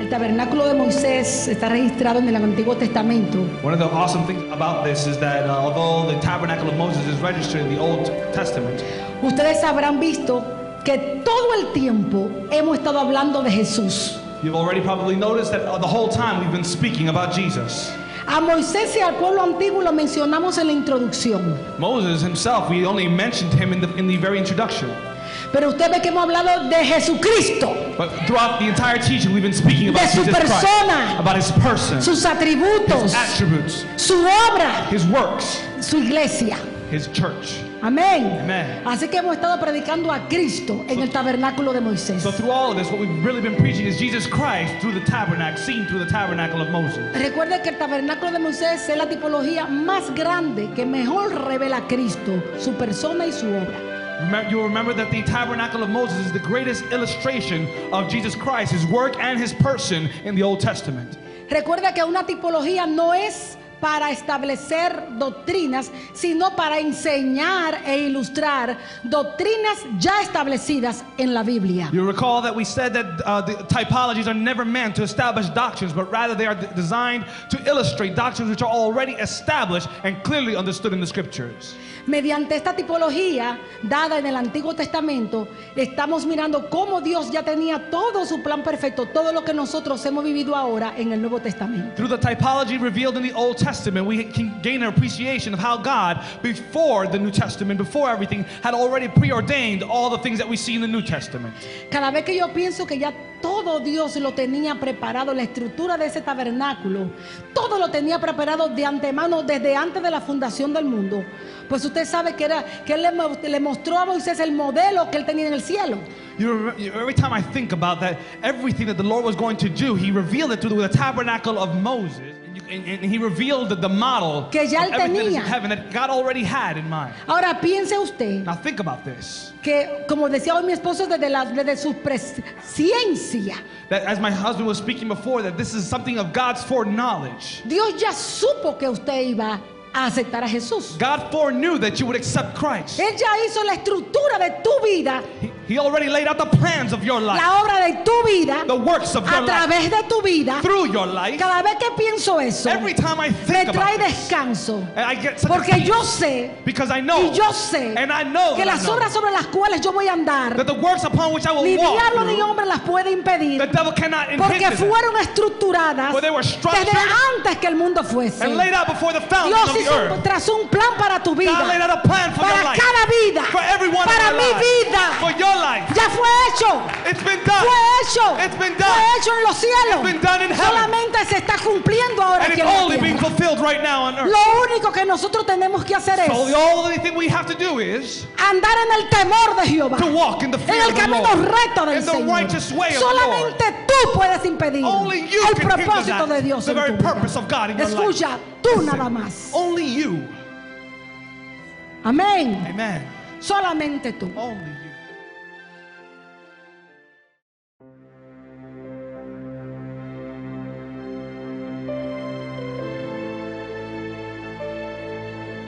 El tabernáculo de Moisés está registrado en el Antiguo Testamento. One of the awesome things about this is that uh, although the tabernacle of Moses is registered in the Old Testament, Ustedes habrán visto que todo el tiempo hemos estado hablando de Jesús. you've already probably noticed that uh, the whole time we've been speaking about Jesus. A Moisés y al pueblo antiguo lo mencionamos en la introducción. Moses himself, we only mentioned him in the, in the very introduction. Pero usted ve que hemos hablado de Jesucristo, But throughout the entire teaching, we've been speaking about De su Jesus Christ, persona. about his person, sus atributos, his attributes, su obra, his works, su iglesia. his church. Amén. Amen. Así que hemos estado predicando a Cristo en el tabernáculo de Moisés. So through all of this, what we've really been preaching is Jesus Christ through the tabernacle, seen through the tabernacle of Moses. Recuerde que el tabernáculo de Moisés es la tipología más grande que mejor revela a Cristo, su persona y su obra. You'll remember that the tabernacle of Moses is the greatest illustration of Jesus Christ, his work and his person in the Old Testament. Recuerda que una tipología no es para establecer doctrinas, sino para enseñar e ilustrar doctrinas ya establecidas en la Biblia. You recall that we said that uh, the typologies are never meant to establish doctrines, but rather they are designed to illustrate doctrines which are already established and clearly understood in the scriptures. Mediante esta tipología dada en el Antiguo Testamento, estamos mirando cómo Dios ya tenía todo su plan perfecto, todo lo que nosotros hemos vivido ahora en el Nuevo Testamento. Through the typology revealed in the Old Testament, we can gain an appreciation of how God, before the New Testament, before everything, had already preordained all the things that we see in the New Testament. Cada vez que yo pienso que ya todo Dios lo tenía preparado, la estructura de ese tabernáculo, todo lo tenía preparado de antemano desde antes de la fundación del mundo, pues usted sabe que, era, que Él le, le mostró a Moisés el modelo que Él tenía en el cielo. You- every time I think about that, everything that the Lord was going to do, He revealed it through the tabernacle of Moses. And, you, and, and He revealed the, model Que ya él everything that is tenía. in heaven that God already had in mind. Ahora piense usted Now think about this. que, como decía hoy mi esposo, desde, la, desde su presciencia, That as my husband was speaking before, that this is something of God's foreknowledge. Dios ya supo que usted iba a aceptar a Jesús. God foreknew that you would accept Christ. Él ya hizo la estructura de tu vida, He, he already laid out the plans of your life, la obra de tu vida, the works of a life, través de tu vida. through your life. Cada vez que pienso eso, Every time I me think trae about this, descanso. I get Porque yo sé because I know y yo sé and I know que las obras sobre las cuales yo voy a andar, that the works upon which I will ni diablo ni hombre las puede impedir. the devil cannot Porque fueron estructuradas desde antes que el mundo fuese. and laid out before the Dios un, trazó un plan para tu vida, para cada vida, para mi vida. Ya fue hecho. Fue hecho. Fue hecho en los cielos. Solamente se está cumpliendo ahora aquí en la right. Lo único que nosotros tenemos que hacer es andar en el temor de Jehová. En el camino recto del Señor. Solamente tú puedes impedir el propósito de Dios en tu vida. Escucha, tú nada más. Only you. Amén. Amen. Solamente tú. Only you.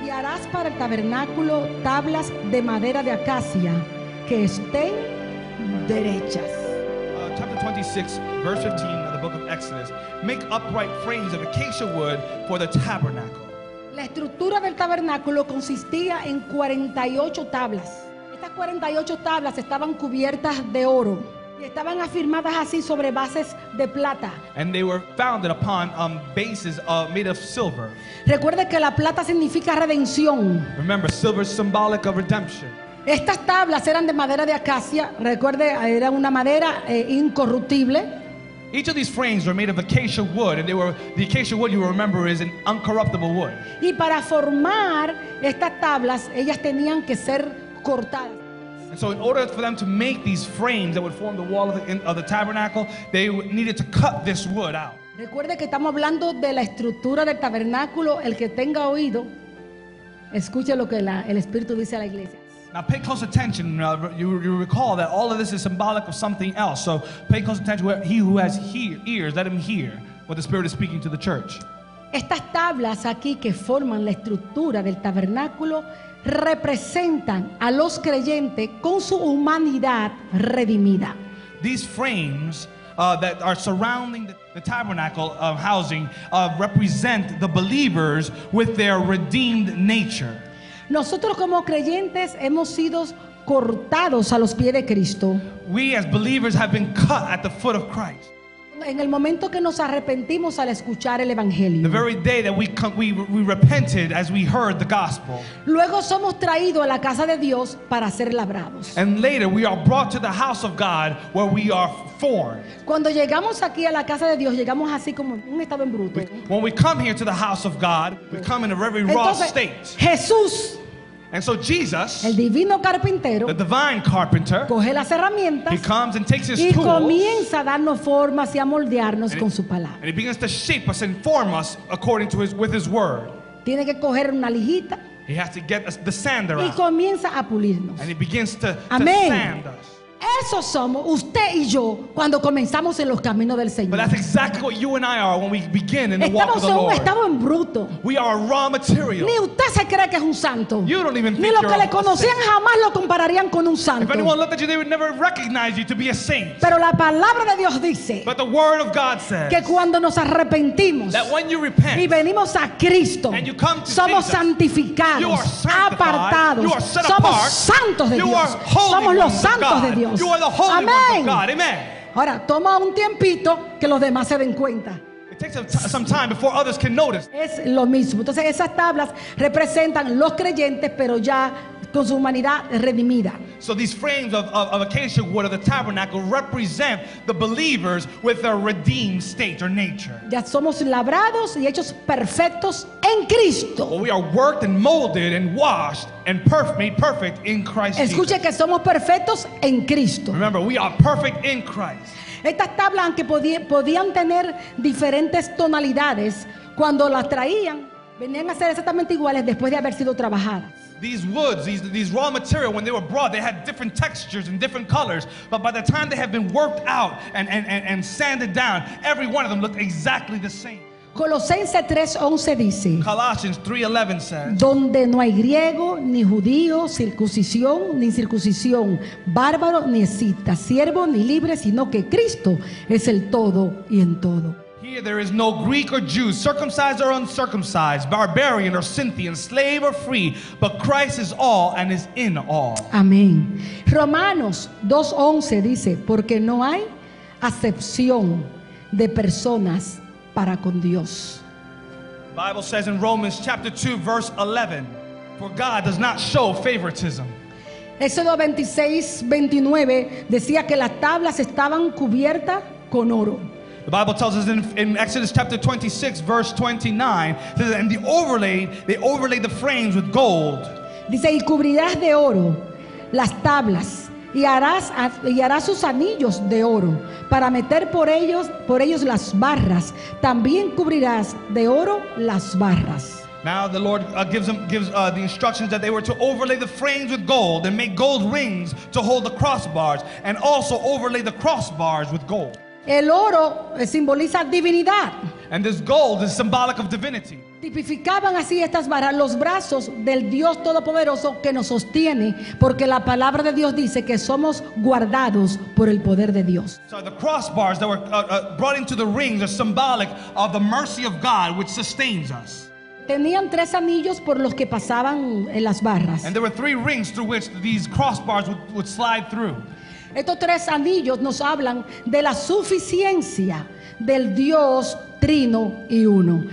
Y harás para el tabernáculo tablas de madera de acacia que estén derechas. Chapter 26, verse 15 of the book of Exodus. Make upright frames of acacia wood for the tabernacle. La estructura del tabernáculo consistía en 48 tablas. Estas 48 tablas estaban cubiertas de oro y estaban afirmadas así sobre bases de plata. And they were founded upon um, bases uh, made of silver. Recuerde que la plata significa redención. Remember, silver is symbolic of redemption. Estas tablas eran de madera de acacia. Recuerde, era una madera eh, incorruptible. Each of these frames were made of acacia wood, and they were the acacia wood you remember is an uncorruptible wood. Y para formar estas tablas, ellas tenían que ser cortadas. And so, in order for them to make these frames that would form the wall of the, of the tabernacle, they needed to cut this wood out. Recuerde que estamos hablando de la estructura del tabernáculo. El que tenga oído, escuche lo que la- el Espíritu dice a la iglesia. Now, pay close attention. Uh, you, you recall that all of this is symbolic of something else. So, pay close attention. Where he who has he- ears, let him hear what the Spirit is speaking to the church. Estas tablas aquí que forman la estructura del tabernáculo representan a los creyentes con su humanidad redimida. These frames uh, that are surrounding the, the tabernacle uh, housing uh, represent the believers with their redeemed nature. Nosotros como creyentes hemos sido cortados a los pies de Cristo. We as believers have been cut at the foot of Christ. En el momento que nos arrepentimos al escuchar el The Evangelio. very day that we, we, we repented as we heard the gospel. Luego somos traídos a la casa de Dios para ser labrados. And later we are brought to the house of God where we are formed. Cuando llegamos aquí a la casa de Dios, llegamos así como un estado en bruto. When we come here to the house of God, we come in a very raw Entonces, state. Jesús, And so Jesus, el divino carpintero, the divine carpenter, coge las herramientas he comes and takes his y tools comienza a darnos formas y a moldearnos con he, su palabra. and he begins to shape us and form us according to his with his word. Tiene que coger una lijita He has to get us the sander y out. comienza a pulirnos. And he begins to, to Amén. sand us. Eso somos usted y yo cuando comenzamos en los caminos del But Señor. that's exactly what you and I are when we begin in the walk Estamos of the en un Lord. estado en bruto. We are raw material. Ni usted se cree que es un santo. You don't even Ni los que le conocían jamás lo compararían con un If santo. anyone looked at you, they would never recognize you to be a saint. Pero la palabra de Dios dice But the word of God says que cuando nos arrepentimos that when you y repent, venimos a Cristo, And you come to somos Jesus. santificados, You are apartados, You are set somos apart. santos de Dios, somos los santos de God. Dios. You are the holy ones of Amén. God. Amen. Ahora, toma un tiempito que los demás se den cuenta. It takes some time before others can notice. Es lo mismo. Entonces esas tablas representan los creyentes, pero ya con su humanidad redimida. So these frames of, of, of acacia wood of the tabernacle represent the believers with their redeemed state or nature. Ya somos labrados y hechos perfectos en Cristo. Well, we are worked and molded and washed and perf- made perfect in Christ Escuche Jesus. que somos perfectos en Cristo. Remember, we are perfect in Christ. Estas tablas, aunque podí- podían tener diferentes tonalidades, cuando las traían, venían a ser exactamente iguales después de haber sido trabajadas. These woods, these, these raw material, when they were brought, they had different textures and different colors. But by the time they had been worked out and, and, and, and sanded down, every one of them looked exactly the same. Colosenses 3:11 dice, Colossians 3.11 says, donde no hay griego, ni judío, circuncisión, ni incircuncisión, bárbaro, ni escita, siervo, ni libre, sino que Cristo es el todo y en todo. Here there is no Greek or Jew, circumcised or uncircumcised, barbarian or Scythian, slave or free, but Christ is all and is in all. Amén. Romanos 2.11 dice, porque no hay acepción de personas para con Dios. The Bible says in Romans chapter 2, verse 11, For God does not show favoritism. Éxodo 26, 29 decía que las tablas estaban cubiertas con oro. The Bible tells us in, in Exodus chapter 26, verse 29, says, and the overlay, they overlaid the frames with gold. Dice, y cubrirás de oro las tablas y harás, y harás sus anillos de oro para meter por ellos, por ellos las barras. También cubrirás de oro las barras. Now the Lord uh, gives them gives uh, the instructions that they were to overlay the frames with gold and make gold rings to hold the crossbars, and also overlay the crossbars with gold. El oro eh, simboliza divinidad. And this gold is symbolic of divinity. Tipificaban así estas los brazos del Dios Todopoderoso que nos sostiene, porque la palabra de Dios dice que somos guardados por el poder de Dios. So the crossbars that were uh, uh, brought into the rings are symbolic of the mercy of God, which sustains us. Tenían tres anillos por los que pasaban en las barras. And there were three rings through which these crossbars would, would slide through. Estos tres anillos nos hablan de la suficiencia del Dios trino y uno.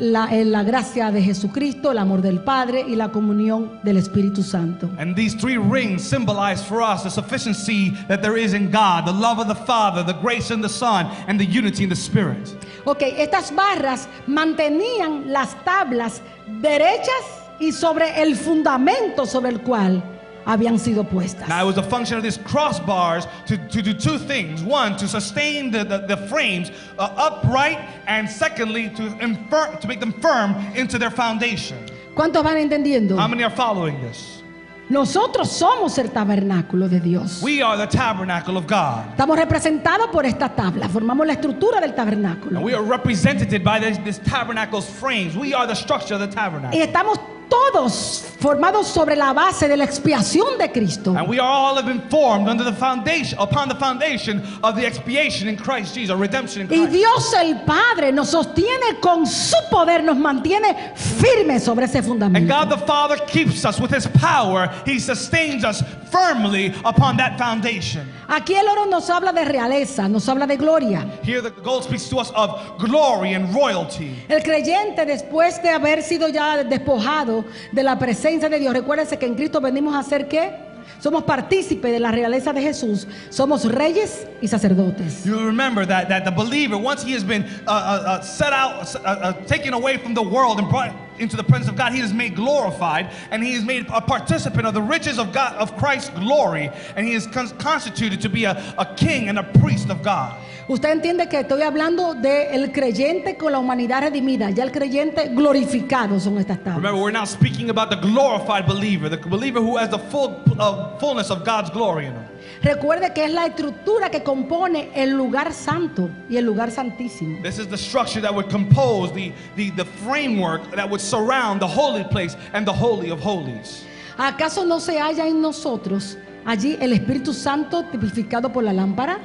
La, en la gracia de Jesucristo, el amor del Padre y la comunión del Espíritu Santo. And these three rings symbolize for us the sufficiency that there is in God, the love of the Father, the grace in the Son, and the unity in the Spirit. Ok, estas barras mantenían las tablas derechas y sobre el fundamento sobre el cual habían sido puestas. Now, it was a function of these crossbars to, to do two things. One, to sustain the, the, the frames uh, upright, and secondly, to, infir- to make them firm into their foundation. ¿Cuántos van entendiendo? How many are following this? Nosotros somos el tabernáculo de Dios. We are the tabernacle of God. Estamos representados por esta tabla, formamos la estructura del tabernáculo. And we are represented by this, this tabernacle's frames. We are the structure of the Y tabernacle. estamos todos formados sobre la base de la expiación de Cristo. And we all have been formed under the foundation, upon the foundation of the expiation in Christ Jesus, redemption in Y Christ. Dios el Padre nos sostiene con su poder, nos mantiene firmes sobre ese And fundamento. God the Father keeps us with His power. He sustains us firmly upon that foundation. Aquí el oro nos habla de realeza, nos habla de gloria. Here the gold speaks to us of glory and royalty. El creyente, después de haber sido ya despojado de la presencia de Dios, recuérdense que en Cristo venimos a ser qué? Somos partícipes de la realeza de Jesús. Somos reyes y sacerdotes. You remember that, that the believer, once he has been uh, uh, uh, set out, uh, uh, taken away from the world and brought into the presence of God, he is made glorified and he is made a participant of the riches of God, of Christ's glory, and he is con- constituted to be a, a king and a priest of God. Usted entiende que estoy hablando del creyente con la humanidad redimida. Ya el creyente glorificado son estas tablas. Remember, we're now speaking about the glorified believer, the believer who has the full uh, fullness of God's glory in him. Recuerde que es la estructura que compone el lugar santo y el lugar santísimo. This is the structure that would compose the, the, the framework that would surround the holy place and the holy of holies. ¿Acaso no se halla en nosotros allí el Espíritu Santo tipificado por la lámpara?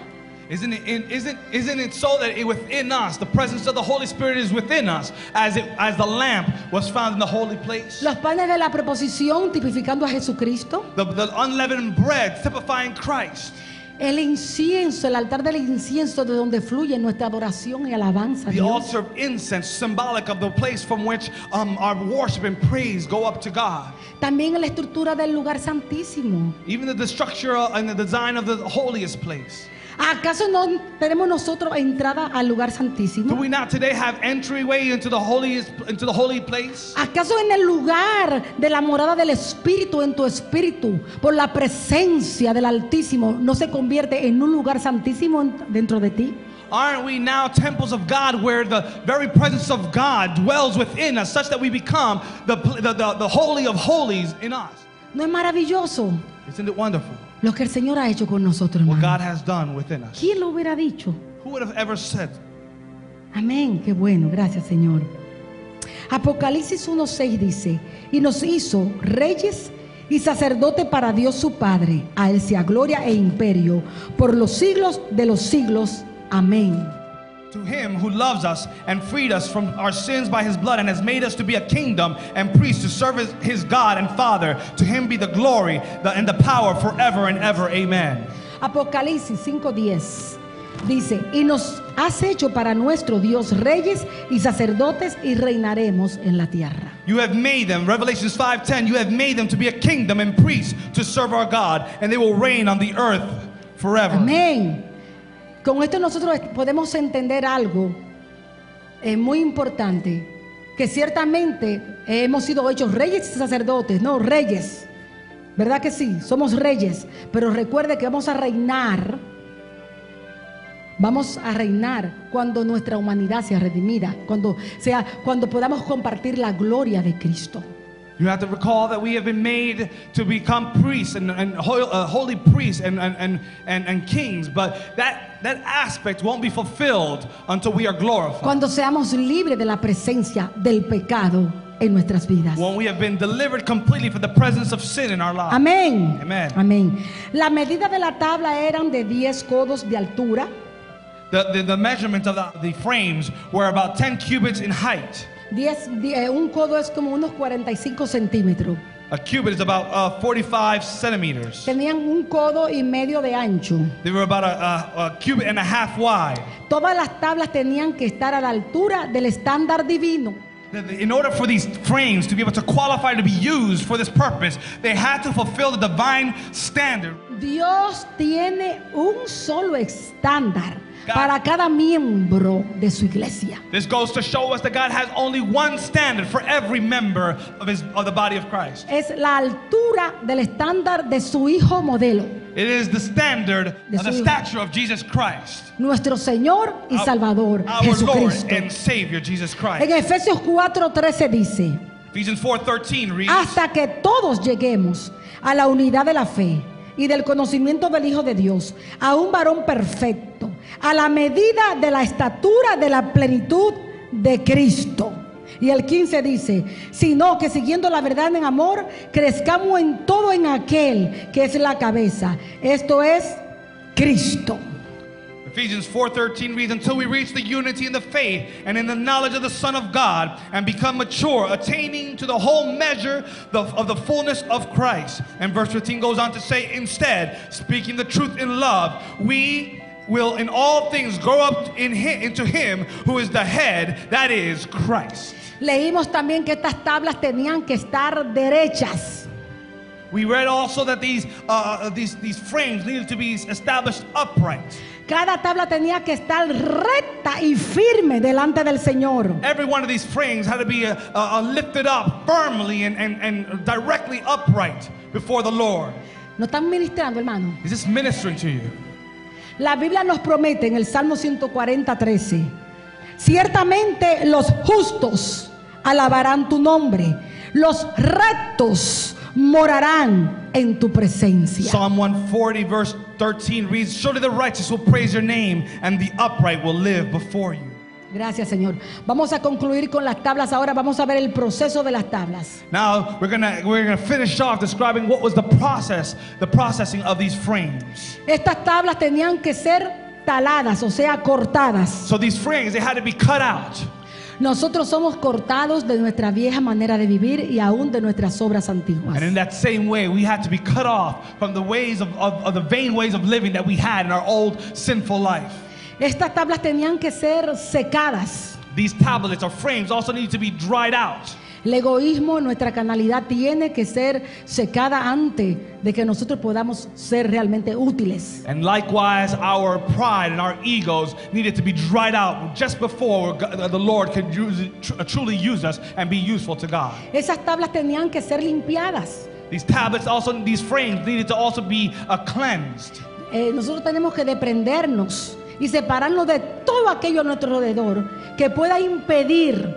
Isn't it, in, isn't, isn't it so that it, within us, the presence of the Holy Spirit is within us, as, it, as the lamp was found in the holy place? Los panes de la preposición tipificando a Jesucristo. The, the unleavened bread typifying Christ. El incienso, el altar del incienso de donde fluye nuestra adoración y alabanza. The Dios. altar of incense, symbolic of the place from which um, our worship and praise go up to God. También la estructura del lugar santísimo. Even the, the structure and the design of the holiest place. ¿Acaso no tenemos nosotros entrada al lugar Do santísimo? we not today have entryway into the holiest, into the holy place? ¿Acaso en el lugar de la morada del Espíritu, en tu espíritu, por la presencia del Altísimo, no se convierte en un lugar santísimo en- dentro de ti? Aren't we now temples of God where the very presence of God dwells within us, such that we become the, the, the, the holy of holies in us? ¿No es maravilloso Isn't it wonderful lo que el Señor ha hecho con nosotros, what God hermano? has done within us? ¿Quién lo hubiera dicho? Who would have ever said? Amén, qué bueno, gracias Señor. Apocalipsis 1.6 dice, y nos hizo reyes y sacerdote para Dios su Padre, a Él sea gloria e imperio por los siglos de los siglos. Amén. To him who loves us and freed us from our sins by his blood and has made us to be a kingdom and priests to serve his, God and Father, to him be the glory and the power forever and ever. Amen. Apocalipsis 5.10 dice, y nos has hecho para nuestro Dios reyes y sacerdotes y reinaremos en la tierra. You have made them, Revelations 5:10, you have made them to be a kingdom and priests to serve our God, and they will reign on the earth forever. Amén. Con esto nosotros podemos entender algo eh, muy importante, que ciertamente hemos sido hechos reyes y sacerdotes, no reyes. ¿Verdad que sí? Somos reyes, pero recuerde que vamos a reinar. Vamos a reinar cuando nuestra humanidad sea redimida, cuando sea cuando podamos compartir la gloria de Cristo. You have to recall that we have been made to become priests and, and ho- uh, holy priests and, and, and, and, and kings, but that, that aspect won't be fulfilled until we are glorified. Cuando seamos libres de la presencia del pecado en nuestras vidas. When we have been delivered completely from the presence of sin in our lives. Amén. Amen. Amén. La medida de la tabla eran de 10 codos de altura, The, the, the measurement of the, the frames were about 10 cubits in height. 10, die- eh, un codo es como unos 45 centímetros. A cubit is about uh, 45 centimeters. Tenían un codo y medio de ancho. They were about a, a, a cubit and a half wide. Todas las tablas tenían que estar a la altura del estándar divino. In order for these frames to be able to qualify to be used for this purpose, they had to fulfill the divine standard. Dios tiene un solo estándar para cada miembro de su iglesia. This goes to show us that God has only one standard for every member of, his, of the body of Christ. Es la altura del estándar de su hijo modelo, It is the standard of the stature of Jesus Christ, nuestro Señor y our- Salvador, our Lord Jesucristo. and Savior Jesus Christ. En Efesios 4:13 dice, Ephesians 4:13 reads, hasta que todos lleguemos a la unidad de la fe y del conocimiento del Hijo de Dios, a un varón perfecto, a la medida de la estatura de la plenitud de Cristo. Y el 15 dice, sino que siguiendo la verdad en amor, crezcamos en todo en aquel que es la cabeza. Esto es Cristo. Ephesians 4:13 reads until we reach the unity in the faith and in the knowledge of the Son of God and become mature, attaining to the whole measure of the fullness of Christ. And verse 15 goes on to say, instead, speaking the truth in love, we will in all things grow up in him, into him who is the head, that is Christ. Leímos también que estas tablas tenían que estar derechas. We read also that these, uh, these, these frames needed to be established upright. Cada tabla tenía que estar recta y firme delante del Señor. Every one of these frames had to be uh, uh, lifted up firmly and, and, and directly upright before the Lord. ¿No están ministrando, hermano? Is this ministering to you? La Biblia nos promete en el Salmo 140, 13, ciertamente los justos alabarán tu nombre, los rectos morarán en tu presencia. Psalm 140, verse 13 reads Surely the righteous will praise your name, and the upright will live before you. Gracias, Señor. Vamos a concluir con las tablas. Ahora vamos a ver el proceso de las tablas. Now we're gonna we're gonna finish off describing what was the process, the processing of these frames. Estas tablas tenían que ser taladas, o sea, cortadas. So these frames they had to be cut out. Nosotros somos cortados de nuestra vieja manera de vivir y aún de nuestras obras antiguas. And in that same way, we had to be cut off from the ways of, of, of the vain ways of living that we had in our old sinful life. Estas tablas tenían que ser secadas. These tablets or frames also need to be dried out. El egoísmo, nuestra canalidad tiene que ser secada antes de que nosotros podamos ser realmente útiles. And likewise, our pride and our egos needed to be dried out just before God- the Lord could use tr- truly use us and be useful to God. Esas tablas tenían que ser limpiadas. These tablets also, these frames needed to also be uh, cleansed. Eh, nosotros tenemos que desprendernos y separarnos de todo aquello a nuestro alrededor que pueda impedir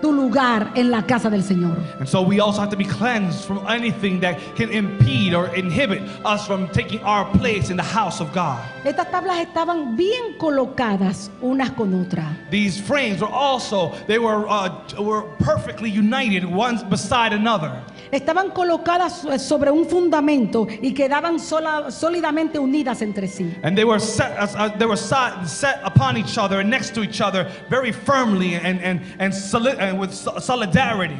tu lugar en la casa del Señor. And so we also have to be cleansed from anything that can impede or inhibit us from taking our place in the house of God. Estas tablas estaban bien colocadas unas con otras. These frames were also, they were, uh, were perfectly united one beside another. Estaban colocadas sobre un fundamento y quedaban sola- sólidamente unidas entre sí. And they were set, uh, uh, they were set, set upon each other and next to each other very firmly and, and, and, soli- with so- solidarity.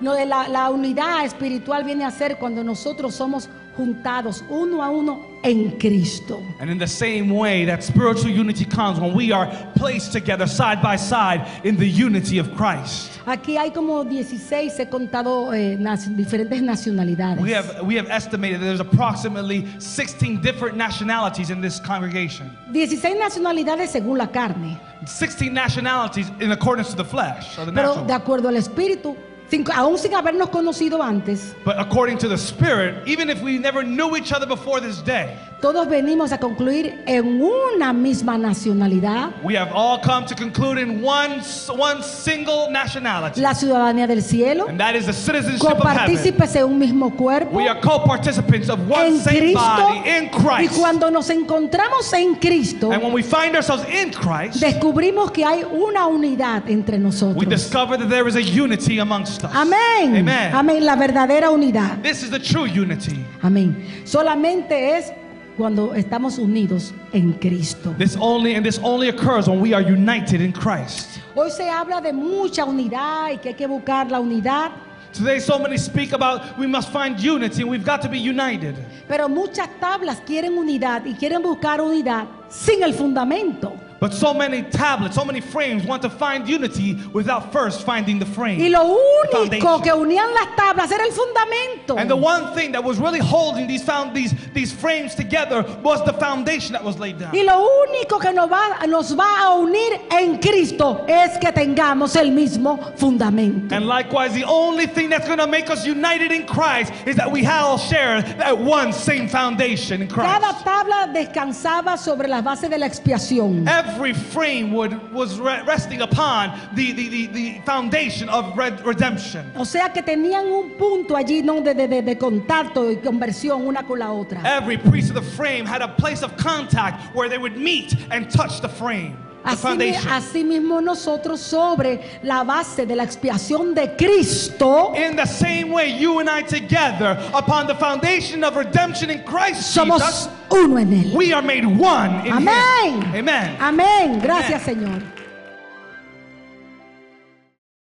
De la, la unidad espiritual viene a ser cuando nosotros somos juntados uno a uno en Cristo. And in the same way, that spiritual unity comes when we are placed together side by side in the unity of Christ. Aquí hay como 16, he contado eh, nas- diferentes nacionalidades. We have, we have estimated that there's approximately 16 different nationalities in this congregation. 16 nacionalidades según la carne, 16 nationalities in accordance to the flesh, or the pero natural. de acuerdo al espíritu, sin- aún sin habernos conocido antes, But according to the Spirit, even if we never knew each other before this day, todos venimos a concluir en una misma nacionalidad, we have all come to conclude in one, one single nationality. la ciudadanía del cielo, And that is the citizenship copartícipes en un mismo cuerpo. We are co-participants of one en same Cristo body in y Christ. cuando nos encontramos en Cristo And when we find ourselves in Christ, descubrimos que hay una unidad entre we nosotros. discover that there is a unity amongst us. Amén. Amen. Amén. La verdadera unidad. This is the true unity. Amén. Solamente es cuando estamos unidos en Cristo. This only and this only occurs when we are united in Christ. Hoy se habla de mucha unidad y que hay que buscar la unidad, Today, so many speak about we must find unity and we've got to be united. pero muchas tablas quieren unidad y quieren buscar unidad sin el fundamento. But so many tablets, so many frames want to find unity without first finding the frame. Y lo único que unían las tablas era el fundamento. And the one thing that was really holding these found these these frames together was the foundation that was laid down. Y lo único que nos va, nos va a unir en Cristo es que tengamos el mismo fundamento. And likewise, the only thing that's going to make us united in Christ is that we all share that one same foundation in Christ. Cada tabla descansaba sobre las bases de la expiación. Every frame would, was re- resting upon the, the, the, the foundation of red, redemption. O sea que tenían un punto allí ¿no? de, de- de- de contacto y conversión una con la otra. Every piece of the frame had a place of contact where they would meet and touch the frame. Así, mi- foundation. asimismo nosotros sobre la base de la expiación de Cristo In the same way, you and I together, upon the foundation of redemption in Christ somos Jesus, uno en él. we are made one in Amén. Him. Amen. Amén. Gracias Señor.